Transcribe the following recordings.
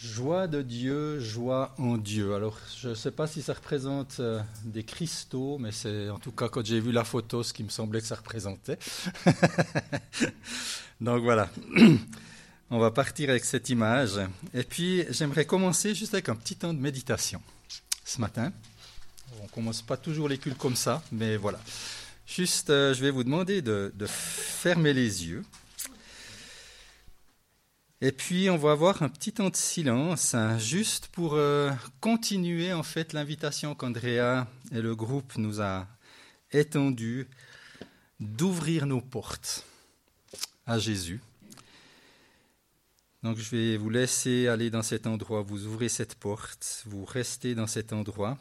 Joie de Dieu, joie en Dieu. Alors, je ne sais pas si ça représente euh, des cristaux, mais c'est en tout cas quand j'ai vu la photo ce qui me semblait que ça représentait. Donc voilà, on va partir avec cette image. Et puis, j'aimerais commencer juste avec un petit temps de méditation ce matin. On ne commence pas toujours les cultes comme ça, mais voilà. Juste, euh, je vais vous demander de fermer les yeux. Et puis on va avoir un petit temps de silence, hein, juste pour euh, continuer en fait l'invitation qu'Andrea et le groupe nous a étendue d'ouvrir nos portes à Jésus. Donc je vais vous laisser aller dans cet endroit, vous ouvrez cette porte, vous restez dans cet endroit,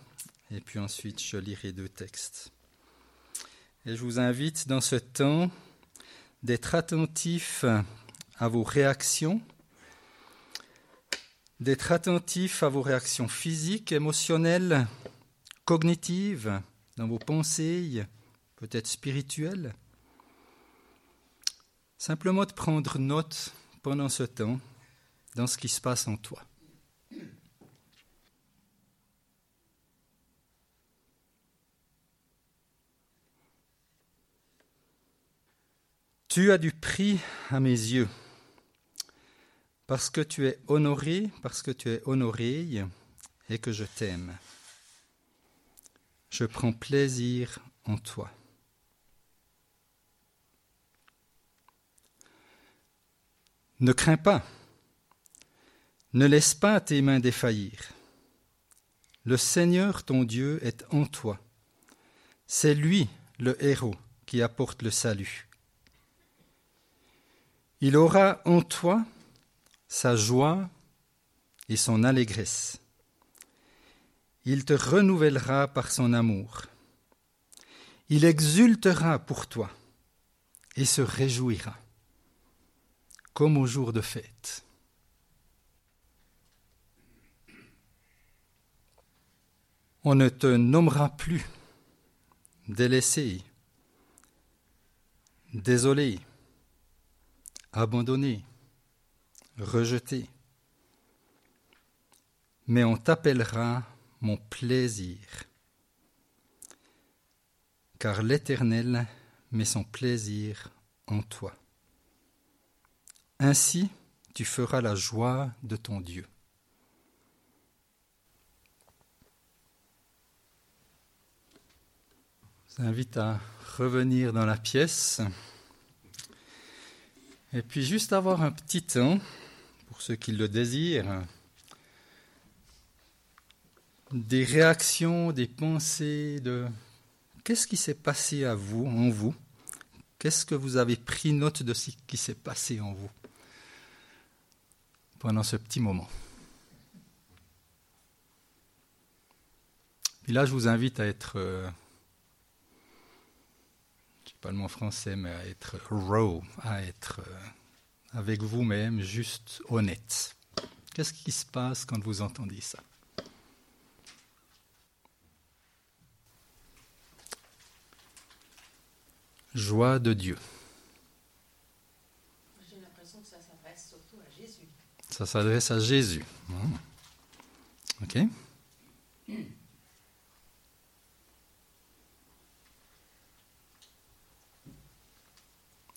et puis ensuite je lirai deux textes. Et je vous invite dans ce temps d'être attentif à vos réactions, d'être attentif à vos réactions physiques, émotionnelles, cognitives, dans vos pensées, peut-être spirituelles. Simplement de prendre note pendant ce temps dans ce qui se passe en toi. Tu as du prix à mes yeux parce que tu es honoré, parce que tu es honoré et que je t'aime. Je prends plaisir en toi. Ne crains pas, ne laisse pas tes mains défaillir. Le Seigneur ton Dieu est en toi. C'est lui le héros qui apporte le salut. Il aura en toi sa joie et son allégresse. Il te renouvellera par son amour. Il exultera pour toi et se réjouira, comme au jour de fête. On ne te nommera plus délaissé, désolé, abandonné, rejeté. Mais on t'appellera mon plaisir, car l'Éternel met son plaisir en toi. Ainsi tu feras la joie de ton Dieu. Je vous invite à revenir dans la pièce et puis juste avoir un petit temps pour ceux qui le désirent, des réactions, des pensées, de qu'est-ce qui s'est passé à vous, en vous? Qu'est-ce que vous avez pris note de ce qui s'est passé en vous pendant ce petit moment? Puis là, je vous invite à être, euh, je ne sais pas le mot français, mais à être raw, à être euh, avec vous-même, juste honnête. Qu'est-ce qui se passe quand vous entendez ça? Joie de Dieu. J'ai l'impression que ça s'adresse surtout à Jésus. Ça s'adresse à Jésus. Hmm. Ok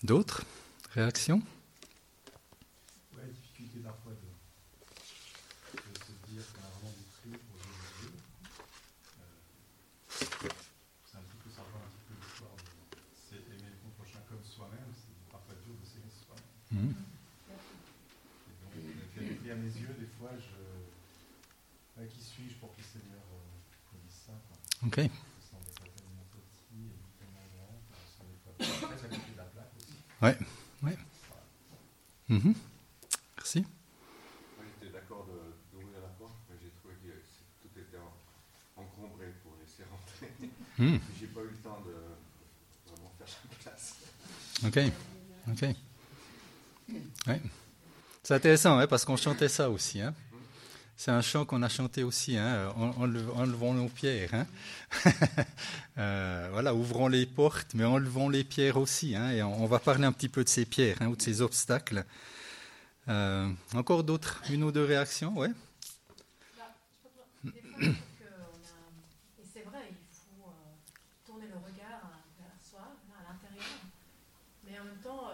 D'autres réactions? Ok. Ouais, ouais. Mhm. Merci. Moi, j'étais d'accord d'ouvrir la porte, mais j'ai trouvé que tout était encombré pour laisser rentrer. Mm. J'ai pas eu le temps de vraiment faire sa place. Ok, ok. Ouais. C'est intéressant, hein, parce qu'on chantait ça aussi. Hein. C'est un chant qu'on a chanté aussi, hein, enlevons nos pierres. Hein. euh, voilà, ouvrons les portes, mais enlevons les pierres aussi. Hein, et on, va parler un petit peu de ces pierres ou de ces obstacles. Euh, encore d'autres, une ou deux réactions, ouais. Bah, je crois que des fois, je trouve que on a- et c'est vrai, il faut tourner le regard vers soi, à l'intérieur. Mais en même temps,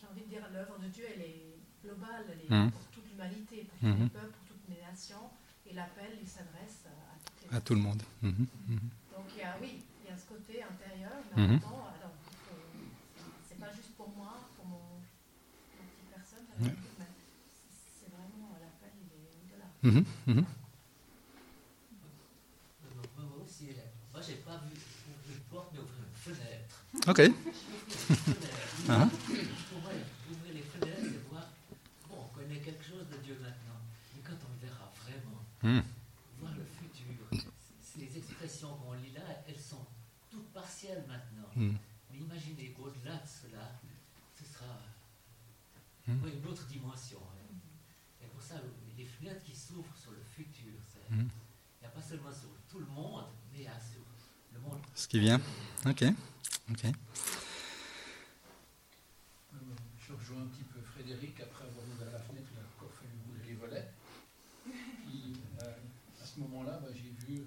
j'ai envie de dire, l'œuvre de Dieu, elle est globale, elle est Mhm. pour toute l'humanité, pour tous Mhm. les peuples, pour toutes les nations. Et l'appel, il s'adresse à tout le monde. Mhm, mhm. Donc il y a, oui, il y a ce côté intérieur, mais en Mhm. même temps, alors, il faut- c'est pas juste pour moi, pour mon, ma petite personne, Ouais. mais c'est vraiment l'appel, il est au-delà. Moi moi aussi, moi j'ai pas vu ouvrir une porte, mais ouvrir une fenêtre. Ok. Pour moi, ouvrir les fenêtres, c'est voir, bon, on connaît quelque chose de Dieu maintenant, mais quand on le verra vraiment, Mhm. voir le futur, ces expressions qu'on lit là, elles sont toutes partielles maintenant. Mhm. Mais imaginez qu'au-delà de cela, ce sera Mhm. ouais, une autre dimension. hein. Et pour ça, les fenêtres qui s'ouvrent sur le futur, c'est- Mhm. il n'y a pas seulement sur tout le monde, mais il y a sur le monde. Ce qui vient. Ok. Ok. Euh, Je rejoins un petit peu Frédéric après avoir ouvert la fenêtre, il a encore fallu ouvrir les volets. Puis, euh, à ce moment-là, bah, j'ai vu,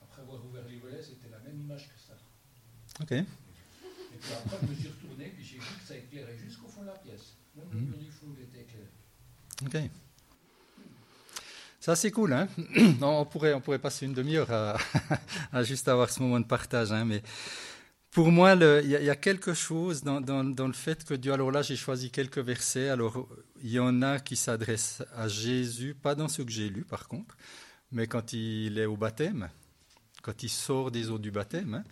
après avoir ouvert les volets, c'était la même image que ça. Ok. Et puis après, je me suis retourné, puis j'ai vu que ça éclairait jusqu'au fond de la pièce. Même le Mhm. mur du fond il était éclairé. Ok. Ça, c'est cool. Hein on, pourrait, on pourrait passer une demi-heure à, juste avoir ce moment de partage. Hein, mais pour moi, il y, a- quelque chose dans, dans- le fait que Dieu. Alors là, j'ai choisi quelques versets. Alors, il y en a qui s'adressent à Jésus, pas dans ceux que j'ai lus, par contre, mais quand il est au baptême, quand il sort des eaux du baptême. hein,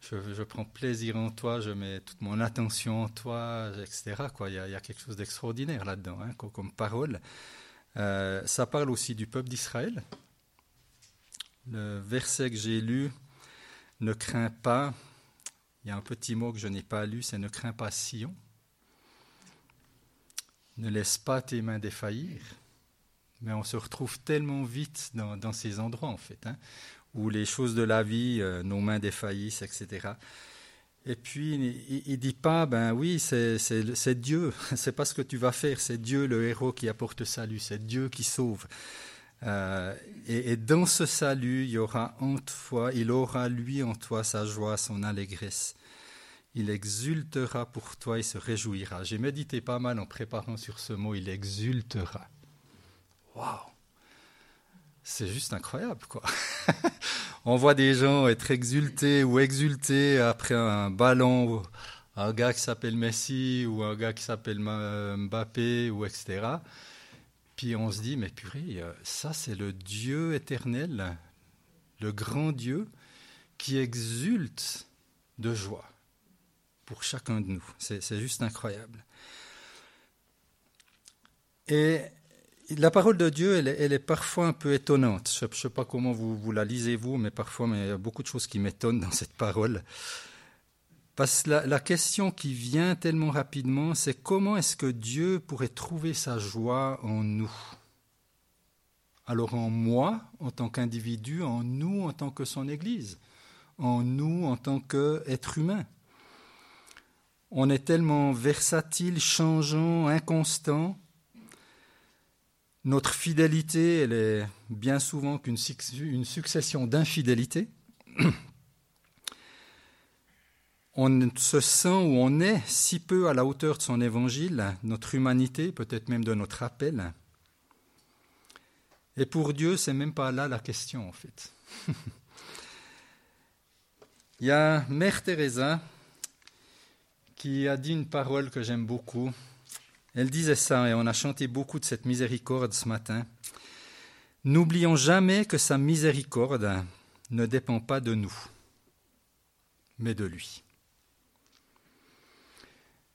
je, prends plaisir en toi, je mets toute mon attention en toi, etc. Quoi. Il, y a, quelque chose d'extraordinaire là-dedans, hein, comme parole. Euh, ça parle aussi du peuple d'Israël. Le verset que j'ai lu, ne crains pas, il y a un petit mot que je n'ai pas lu, c'est ne crains pas Sion. Ne laisse pas tes mains défaillir. Mais on se retrouve tellement vite dans, ces endroits, en fait, hein, où les choses de la vie, euh, nos mains défaillissent, etc. Et puis, il ne dit pas, ben oui, c'est Dieu, c'est pas ce que tu vas faire, c'est Dieu le héros qui apporte salut, c'est Dieu qui sauve. Euh, et, et dans ce salut, il y aura en toi, il aura lui en toi sa joie, son allégresse. Il exultera pour toi et se réjouira. J'ai médité pas mal en préparant sur ce mot, il exultera. Waouh! C'est juste incroyable, quoi. On voit des gens être exultés ou exultés après un ballon, un gars qui s'appelle Messi ou un gars qui s'appelle Mbappé ou etc. Puis on se dit, mais purée, euh, ça c'est le Dieu éternel, le grand Dieu qui exulte de joie pour chacun de nous. C'est juste incroyable. Et la parole de Dieu, elle, est- parfois un peu étonnante. Je ne sais pas comment vous, vous la lisez, vous, mais parfois mais il y a beaucoup de choses qui m'étonnent dans cette parole. Parce que la, la question qui vient tellement rapidement, c'est comment est-ce que Dieu pourrait trouver sa joie en nous? Alors en moi, en tant qu'individu, en nous, en tant que son Église, en nous, en tant qu'être humain. On est tellement versatile, changeant, inconstant. Notre fidélité, elle est bien souvent qu'une suc- une succession d'infidélités. On se sent ou on est si peu à la hauteur de son évangile, notre humanité, peut-être même de notre appel. Et pour Dieu, c'est même pas là la question en fait. Il y a Mère Teresa qui a dit une parole que j'aime beaucoup. Elle disait ça, et on a chanté beaucoup de cette miséricorde ce matin. N'oublions jamais que sa miséricorde ne dépend pas de nous, mais de lui.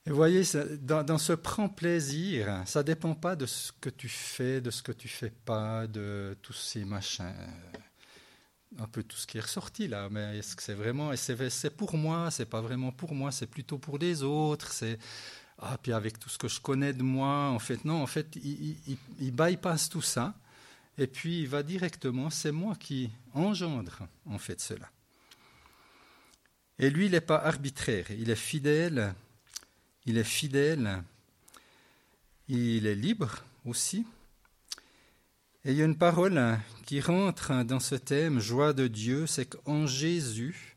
Et voyez, dans, dans ce prend plaisir, ça ne dépend pas de ce que tu fais, de ce que tu fais pas, de tous ces machins, un peu tout ce qui est ressorti là. Mais est-ce que c'est vraiment, c'est pour moi, c'est pas vraiment pour moi, c'est plutôt pour les autres. C'est ah puis avec tout ce que je connais de moi, en fait non, en fait il, il, il- bypasse tout ça et puis il va directement, c'est moi qui engendre en fait cela. Et lui, il n'est pas arbitraire, il est fidèle, il est fidèle. il est libre aussi. Et il y a une parole qui rentre dans ce thème, joie de Dieu, c'est qu'en Jésus,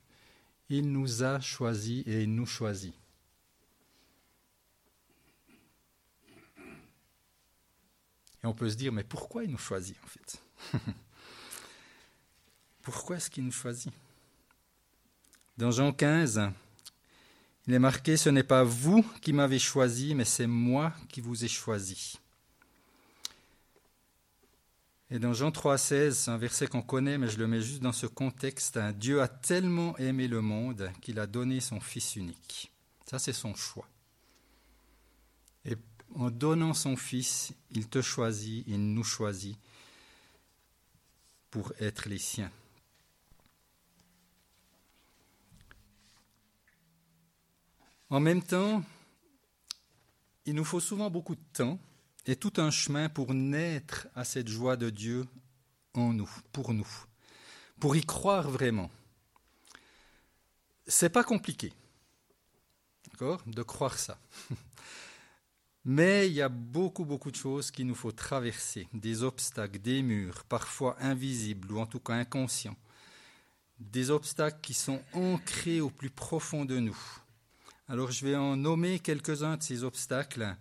il nous a choisis et il nous choisit. Et on peut se dire, mais pourquoi il nous choisit en fait? Pourquoi est-ce qu'il nous choisit? Dans Jean 15, il est marqué, ce n'est pas vous qui m'avez choisi, mais c'est moi qui vous ai choisi. Et dans Jean 3,16, c'est un verset qu'on connaît, mais je le mets juste dans ce contexte. Hein. Dieu a tellement aimé le monde qu'il a donné son Fils unique. Ça, c'est son choix. En donnant son Fils, il te choisit, il nous choisit pour être les siens. En même temps, il nous faut souvent beaucoup de temps et tout un chemin pour naître à cette joie de Dieu en nous, pour nous, pour y croire vraiment. C'est pas compliqué, de croire ça. Mais il y a beaucoup, beaucoup de choses qu'il nous faut traverser, des obstacles, des murs, parfois invisibles ou en tout cas inconscients, des obstacles qui sont ancrés au plus profond de nous alors je vais en nommer quelques-uns de ces obstacles.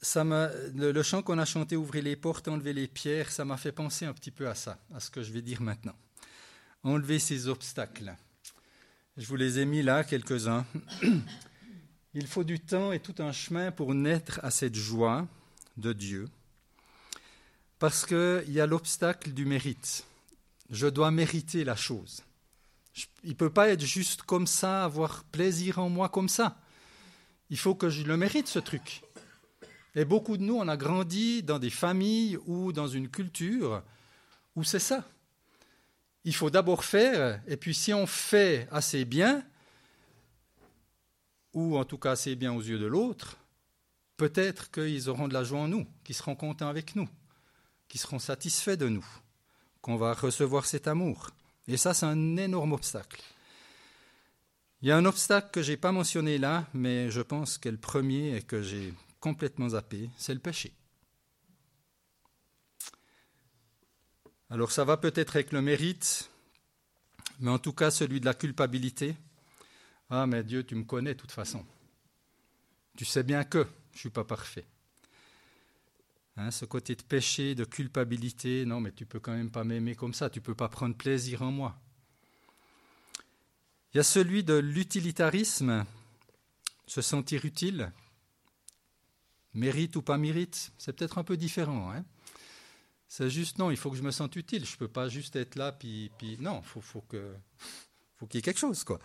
Ça le, chant qu'on a chanté Ouvrez les portes, enlever les pierres, ça m'a fait penser un petit peu à ça, à ce que je vais dire maintenant. Enlever ces obstacles. Je vous les ai mis là, quelques-uns. Il faut du temps et tout un chemin pour naître à cette joie de Dieu. Parce qu'il y a l'obstacle du mérite. Je dois mériter la chose. Il ne peut pas être juste comme ça, avoir plaisir en moi comme ça. Il faut que je le mérite, ce truc. Et beaucoup de nous, on a grandi dans des familles ou dans une culture où c'est ça. Il faut d'abord faire, et puis si on fait assez bien, ou en tout cas assez bien aux yeux de l'autre, peut-être qu'ils auront de la joie en nous, qu'ils seront contents avec nous, qu'ils seront satisfaits de nous, qu'on va recevoir cet amour. Et ça, c'est un énorme obstacle. Il y a un obstacle que je n'ai pas mentionné là, mais je pense que le premier et que j'ai complètement zappé, c'est le péché. Alors ça va peut-être avec le mérite, mais en tout cas celui de la culpabilité. Ah mais Dieu, tu me connais de toute façon. Tu sais bien que je ne suis pas parfait. Hein, ce côté de péché, de culpabilité, non, mais tu peux quand même pas m'aimer comme ça, tu peux pas prendre plaisir en moi. Il y a celui de l'utilitarisme, se sentir utile, mérite ou pas mérite, c'est peut-être un peu différent. Hein. c'est juste non, il faut que je me sente utile, je ne peux pas juste être là, puis, puis non, il faut, faut qu'il faut qu'il y ait quelque chose, quoi.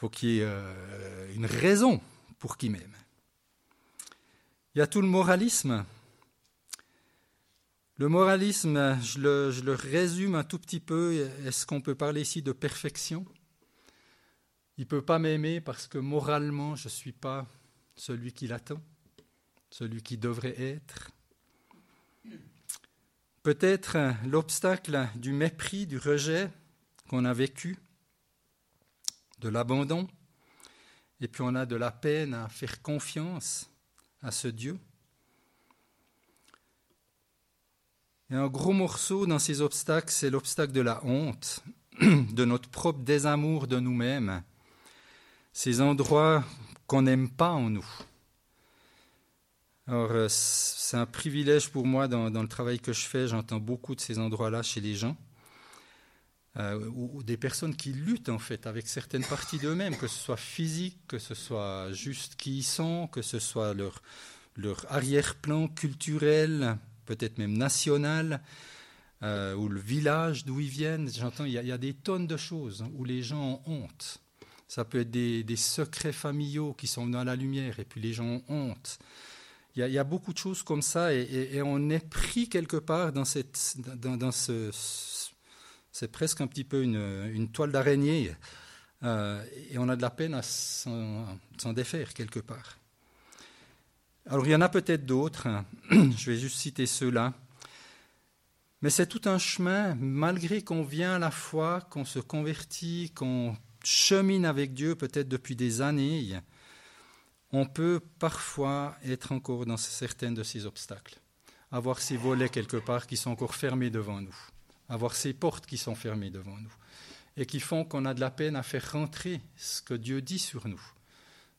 Faut qu'il y ait euh, une raison pour qu'il m'aime. Il y a tout le moralisme, le moralisme, je le, résume un tout petit peu. Est-ce qu'on peut parler ici de perfection? Il ne peut pas m'aimer parce que moralement, je ne suis pas celui qu'il attend, celui qui devrait être. Peut-être l'obstacle du mépris, du rejet qu'on a vécu, de l'abandon, et puis on a de la peine à faire confiance à ce Dieu. Et un gros morceau dans ces obstacles, c'est l'obstacle de la honte, de notre propre désamour de nous-mêmes, ces endroits qu'on n'aime pas en nous. Alors, euh, c'est un privilège pour moi dans, le travail que je fais, j'entends beaucoup de ces endroits-là chez les gens, euh, ou, des personnes qui luttent en fait avec certaines parties d'eux-mêmes, que ce soit physique, que ce soit juste qui ils sont, que ce soit leur, leur arrière-plan culturel, peut-être même national, euh, ou le village d'où ils viennent. J'entends, il, y, a des tonnes de choses où les gens ont honte. Ça peut être des, secrets familiaux qui sont dans la lumière et puis les gens ont honte. Il y a, beaucoup de choses comme ça et, on est pris quelque part dans, cette, dans, ce... C'est presque un petit peu une, toile d'araignée euh, et on a de la peine à s'en défaire quelque part. Alors il y en a peut-être d'autres, hein. je vais juste citer ceux-là. Mais c'est tout un chemin, malgré qu'on vient à la foi, qu'on se convertit, qu'on chemine avec Dieu peut-être depuis des années. on peut parfois être encore dans certains de ces obstacles, avoir ces volets quelque part qui sont encore fermés devant nous, avoir ces portes qui sont fermées devant nous, et qui font qu'on a de la peine à faire rentrer ce que Dieu dit sur nous,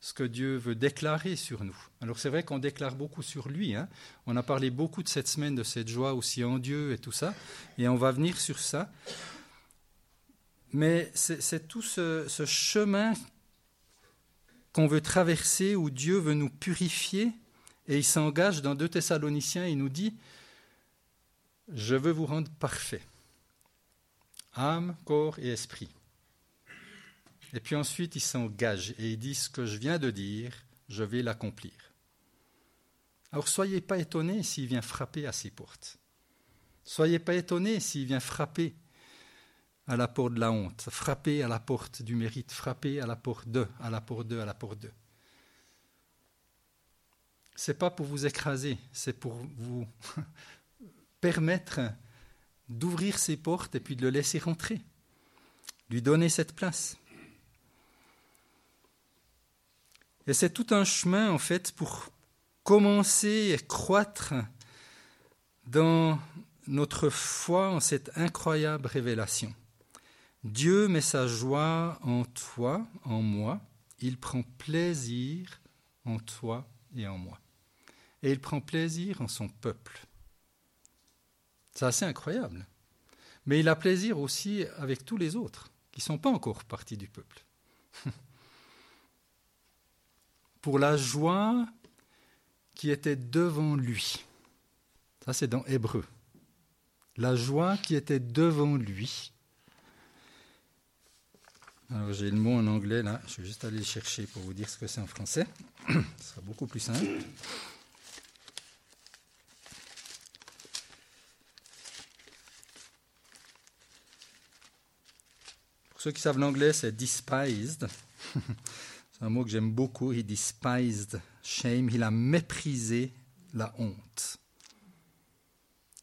ce que Dieu veut déclarer sur nous. Alors c'est vrai qu'on déclare beaucoup sur lui, hein. on a parlé beaucoup de cette semaine, de cette joie aussi en Dieu et tout ça, et on va venir sur ça. Mais c'est tout ce, chemin qu'on veut traverser, où Dieu veut nous purifier, et il s'engage dans 2 Thessaloniciens, il nous dit, je veux vous rendre parfait, âme, corps et esprit. Et puis ensuite, il s'engage et il dit, ce que je viens de dire, je vais l'accomplir. Alors soyez pas étonnés s'il vient frapper à ses portes. Soyez pas étonnés s'il vient frapper à la porte de la honte, frapper à la porte du mérite, frapper à la porte de, à la porte de, à la porte de. C'est pas pour vous écraser, c'est pour vous permettre d'ouvrir ses portes et puis de le laisser rentrer, lui donner cette place. Et c'est tout un chemin en fait pour commencer et croître dans notre foi en cette incroyable révélation. Dieu met sa joie en toi, en moi. Il prend plaisir en toi et en moi. Et il prend plaisir en son peuple. C'est assez incroyable. Mais il a plaisir aussi avec tous les autres qui ne sont pas encore partis du peuple. Pour la joie qui était devant lui. Ça, c'est dans Hébreu. La joie qui était devant lui alors j'ai le mot en anglais là, je vais juste aller le chercher pour vous dire ce que c'est en français. Ce sera beaucoup plus simple. Ceux qui savent l'anglais, c'est despised. c'est un mot que j'aime beaucoup. He despised shame. Il a méprisé la honte.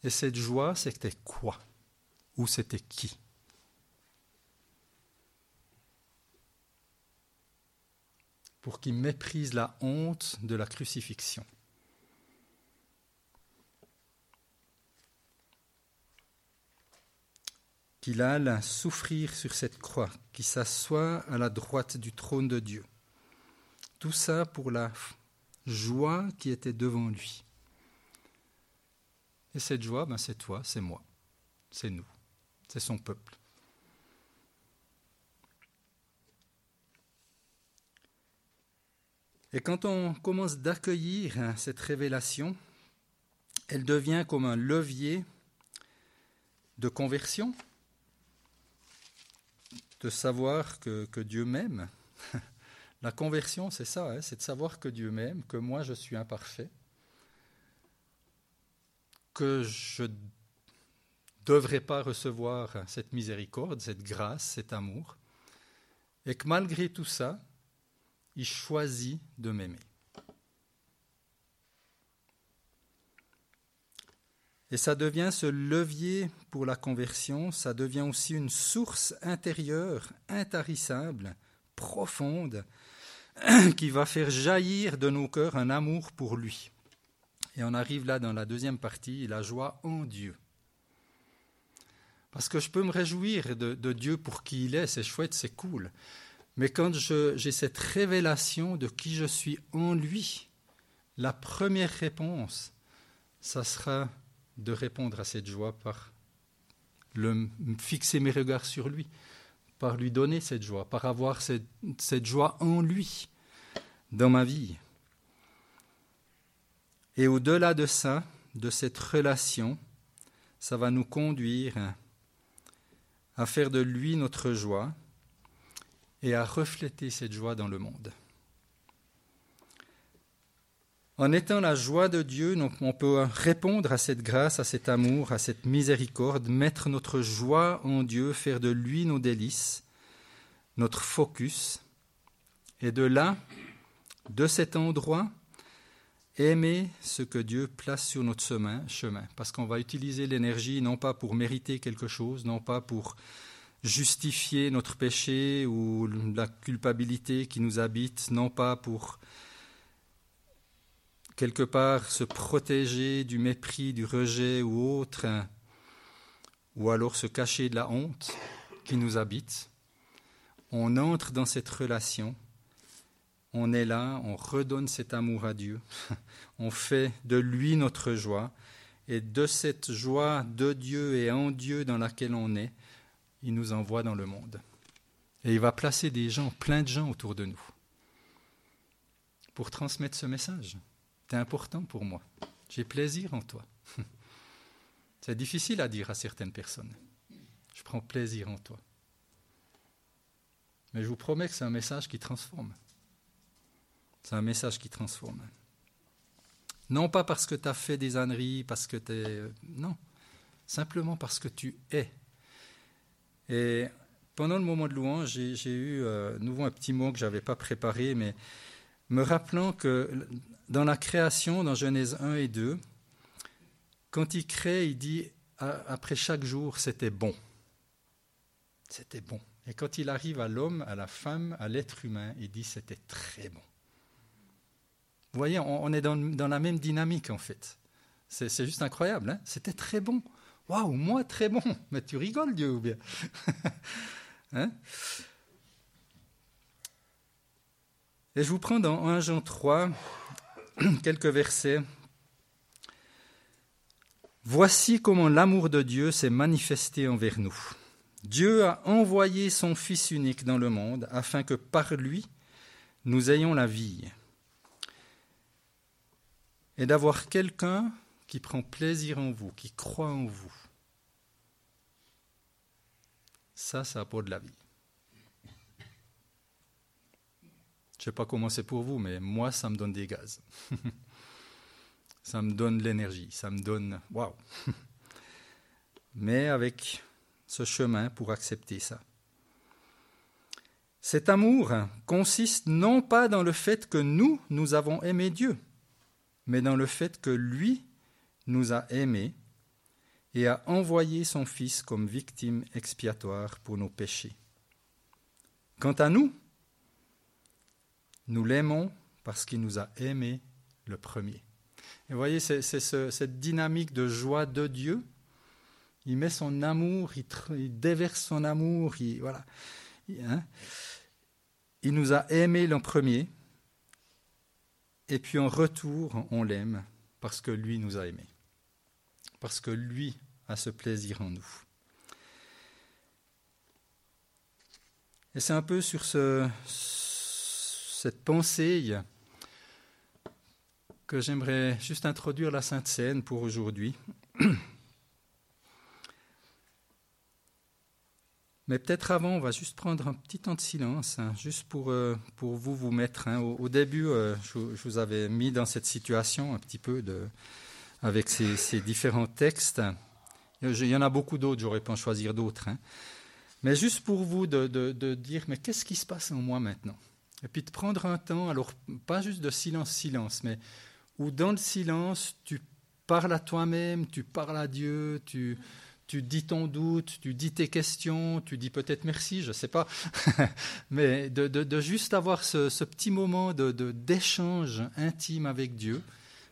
Et cette joie, c'était quoi? Ou c'était qui? Pour qu'il méprise la honte de la crucifixion. Qu'il aille souffrir sur cette croix, qu'il s'assoie à la droite du trône de Dieu. Tout ça pour la joie qui était devant lui. Et cette joie, ben c'est toi, c'est moi, c'est nous, c'est son peuple. Et quand on commence d'accueillir hein, cette révélation, elle devient comme un levier de conversion, de savoir que, Dieu m'aime. La conversion, c'est ça, hein, c'est de savoir que Dieu m'aime, que moi je suis imparfait, que je ne devrais pas recevoir cette miséricorde, cette grâce, cet amour, et que malgré tout ça, il choisit de m'aimer. Et ça devient ce levier pour la conversion, ça devient aussi une source intérieure, intarissable, profonde, qui va faire jaillir de nos cœurs un amour pour lui. Et on arrive là dans la deuxième partie, la joie en Dieu. Parce que je peux me réjouir de, Dieu pour qui il est, c'est chouette, c'est cool. Mais quand j'ai cette révélation de qui je suis en lui, la première réponse, ça sera de répondre à cette joie par le, fixer mes regards sur lui, par lui donner cette joie, par avoir cette, cette joie en lui dans ma vie. Et au-delà de ça, de cette relation, ça va nous conduire à faire de lui notre joie, et à refléter cette joie dans le monde. En étant la joie de Dieu, on peut répondre à cette grâce, à cet amour, à cette miséricorde, mettre notre joie en Dieu, faire de lui nos délices, notre focus, et de là, de cet endroit, aimer ce que Dieu place sur notre chemin, chemin. Parce qu'on va utiliser l'énergie non pas pour mériter quelque chose, non pas pour justifier notre péché ou la culpabilité qui nous habite, non pas pour quelque part se protéger du mépris, du rejet ou autre, ou alors se cacher de la honte qui nous habite. On entre dans cette relation, on est là, on redonne cet amour à Dieu, on fait de lui notre joie, et de cette joie de Dieu et en Dieu dans laquelle on est, il nous envoie dans le monde. Et il va placer des gens, plein de gens autour de nous, pour transmettre ce message. C'est important pour moi. J'ai plaisir en toi. C'est difficile à dire à certaines personnes. Je prends plaisir en toi. Mais je vous promets que c'est un message qui transforme. C'est un message qui transforme. Non pas parce que tu as fait des âneries, parce que tu es... Non, simplement parce que tu es. Et pendant le moment de louange, j'ai eu euh, nouveau un petit mot que je n'avais pas préparé, mais me rappelant que dans la création, dans Genèse 1 et 2, quand il crée, il dit après chaque jour, c'était bon. C'était bon. Et quand il arrive à l'homme, à la femme, à l'être humain, il dit c'était très bon. Vous voyez, on, est dans, la même dynamique en fait. C'est juste incroyable. Hein c'était très bon. Waouh, moi très bon. Mais tu rigoles, Dieu, ou bien? Hein? Et je vous prends dans 1 Jean 3 quelques versets. Voici comment l'amour de Dieu s'est manifesté envers nous. Dieu a envoyé son Fils unique dans le monde afin que par lui nous ayons la vie. Et d'avoir quelqu'un qui prend plaisir en vous, qui croit en vous. Ça, ça apporte de la vie. Je sais pas comment c'est pour vous, mais moi, ça me donne des gaz. ça me donne l'énergie, ça me donne... Waouh Mais avec ce chemin pour accepter ça. Cet amour consiste non pas dans le fait que nous, nous avons aimé Dieu, mais dans le fait que lui nous a aimés et a envoyé son Fils comme victime expiatoire pour nos péchés. Quant à nous, nous l'aimons parce qu'il nous a aimés le premier. Et vous voyez, c'est cette dynamique de joie de Dieu. Il met son amour, il, déverse son amour, il, voilà. Hein. il nous a aimés le premier. Et puis en retour, on l'aime parce que lui nous a aimés. Parce que lui a ce plaisir en nous. Et c'est un peu sur ce, cette pensée que j'aimerais juste introduire la Sainte Seine pour aujourd'hui. Mais peut-être avant, on va juste prendre un petit temps de silence, hein, juste pour, euh, pour vous vous mettre. Hein. Au, début, euh, je, vous avais mis dans cette situation un petit peu de, avec ces, différents textes. Il y en a beaucoup d'autres, j'aurais pu en choisir d'autres. Hein. Mais juste pour vous de, de dire, mais qu'est-ce qui se passe en moi maintenant? Et puis de prendre un temps, alors pas juste de silence, silence, mais où dans le silence, tu parles à toi-même, tu parles à Dieu, tu, tu dis ton doute, tu dis tes questions, tu dis peut-être merci, je ne sais pas, mais de, de, juste avoir ce, ce petit moment de, d'échange intime avec Dieu,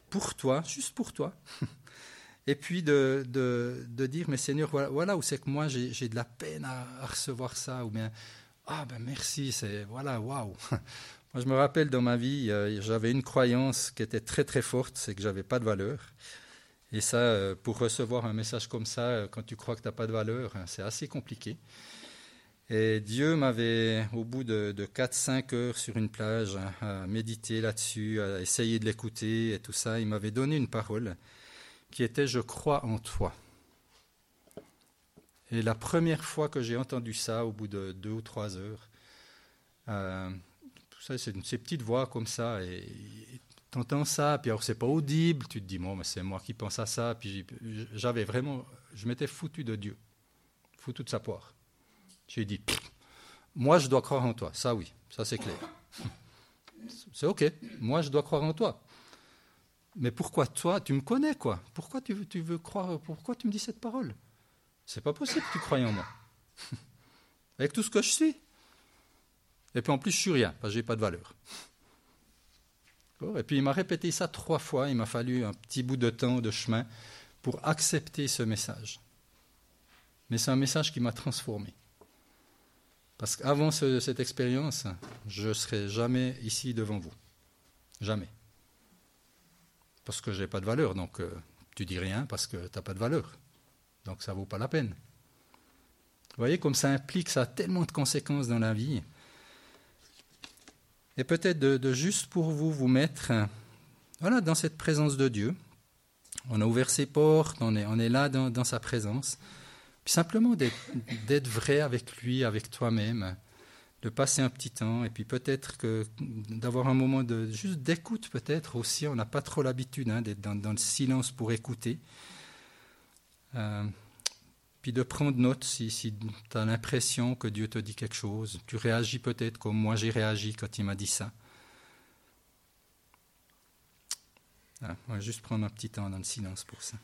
pour toi, juste pour toi, et puis de, de, dire, mais Seigneur, voilà, voilà où c'est que moi j'ai, de la peine à, à, recevoir ça, ou bien ah ben merci, c'est voilà, waouh. Moi, je me rappelle dans ma vie, euh, j'avais une croyance qui était très très forte, c'est que j'avais pas de valeur. Et ça, euh, pour recevoir un message comme ça, euh, quand tu crois que tu n'as pas de valeur, hein, c'est assez compliqué. Et Dieu m'avait, au bout de, de 4-5 heures sur une plage, hein, à méditer là-dessus, à essayer de l'écouter et tout ça, il m'avait donné une parole qui était Je crois en toi. Et la première fois que j'ai entendu ça, au bout de deux ou trois heures, euh, c'est ces petites voix comme ça, et tu entends ça, puis alors c'est pas audible, tu te dis, bon, mais c'est moi qui pense à ça, puis j'avais vraiment, je m'étais foutu de Dieu, foutu de sa poire. J'ai dit, moi je dois croire en toi, ça oui, ça c'est clair. C'est ok, moi je dois croire en toi. Mais pourquoi toi, tu me connais quoi? Pourquoi tu tu veux croire Pourquoi tu me dis cette parole? C'est pas possible que tu croyes en moi. Avec tout ce que je suis. Et puis en plus, je suis rien, parce que je n'ai pas de valeur. Et puis il m'a répété ça trois fois. Il m'a fallu un petit bout de temps de chemin pour accepter ce message. Mais c'est un message qui m'a transformé. Parce qu'avant cette expérience, je ne serais jamais ici devant vous. Jamais. Parce que je n'ai pas de valeur. Donc euh, tu dis rien parce que tu n'as pas de valeur. Donc ça ne vaut pas la peine. Vous voyez comme ça implique, ça a tellement de conséquences dans la vie. Et peut-être de, juste pour vous vous mettre voilà, dans cette présence de Dieu. On a ouvert ses portes, on est, là dans, sa présence. Simplement d'être vrai avec lui, avec toi-même, de passer un petit temps, et puis peut-être que d'avoir un moment de juste d'écoute peut-être aussi. On n'a pas trop l'habitude hein, d'être dans, le silence pour écouter. Euh, puis de prendre note si, si tu as l'impression que Dieu te dit quelque chose. Tu réagis peut-être comme moi j'ai réagi quand il m'a dit ça. on va juste prendre un petit temps dans le silence pour ça.